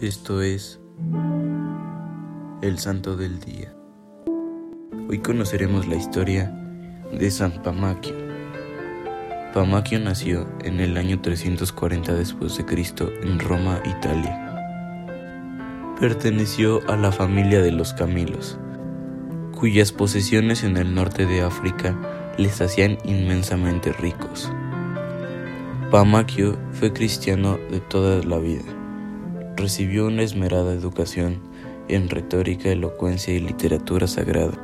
Esto es el Santo del Día. Hoy conoceremos la historia de San Pamaquio. Pamaquio nació en el año 340 después de Cristo en Roma, Italia. Perteneció a la familia de los Camilos, cuyas posesiones en el norte de África les hacían inmensamente ricos. Pamaquio fue cristiano de toda la vida. Recibió una esmerada educación en retórica, elocuencia y literatura sagrada.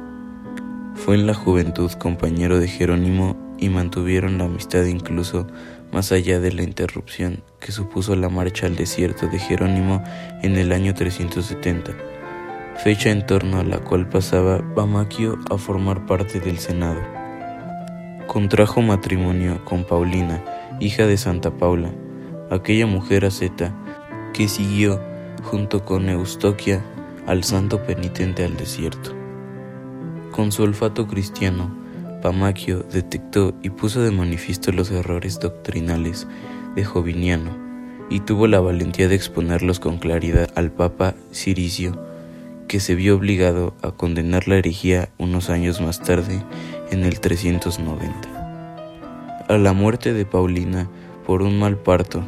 Fue en la juventud compañero de Jerónimo y mantuvieron la amistad incluso más allá de la interrupción que supuso la marcha al desierto de Jerónimo en el año 370, fecha en torno a la cual pasaba Pamaquio a formar parte del Senado. Contrajo matrimonio con Paulina, hija de Santa Paula, aquella mujer asceta que siguió junto con Eustoquia al santo penitente al desierto. Con su olfato cristiano, Pamaquio detectó y puso de manifiesto los errores doctrinales de Joviniano y tuvo la valentía de exponerlos con claridad al Papa Ciricio, que se vio obligado a condenar la herejía unos años más tarde, en el 390 a la muerte de Paulina por un mal parto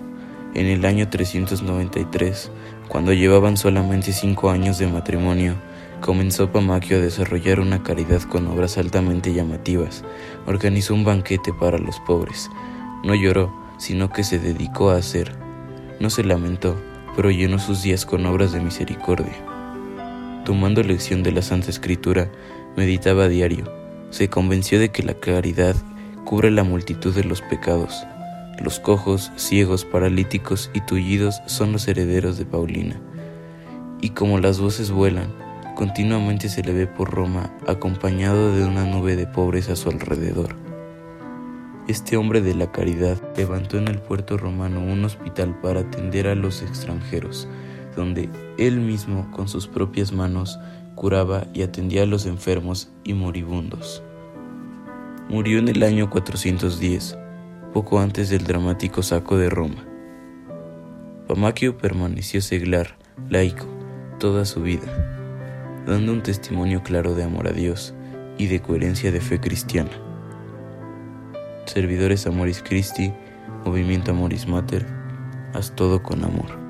en el año 393, cuando llevaban solamente cinco años de matrimonio, comenzó Pamaquio a desarrollar una caridad con obras altamente llamativas. Organizó un banquete para los pobres. No lloró, sino que se dedicó a hacer. No se lamentó, pero llenó sus días con obras de misericordia. Tomando lección de la Santa Escritura, meditaba diario. Se convenció de que la caridad cubre la multitud de los pecados. Los cojos, ciegos, paralíticos y tullidos son los herederos de Paulina. Y como las voces vuelan, continuamente se le ve por Roma acompañado de una nube de pobres a su alrededor. Este hombre de la caridad levantó en el puerto romano un hospital para atender a los extranjeros, donde él mismo con sus propias manos curaba y atendía a los enfermos y moribundos. Murió en el año 410, poco antes del dramático saco de Roma. Pamaquio permaneció seglar, laico, toda su vida, dando un testimonio claro de amor a Dios y de coherencia de fe cristiana. Servidores Amoris Christi, Movimiento Amoris Mater, haz todo con amor.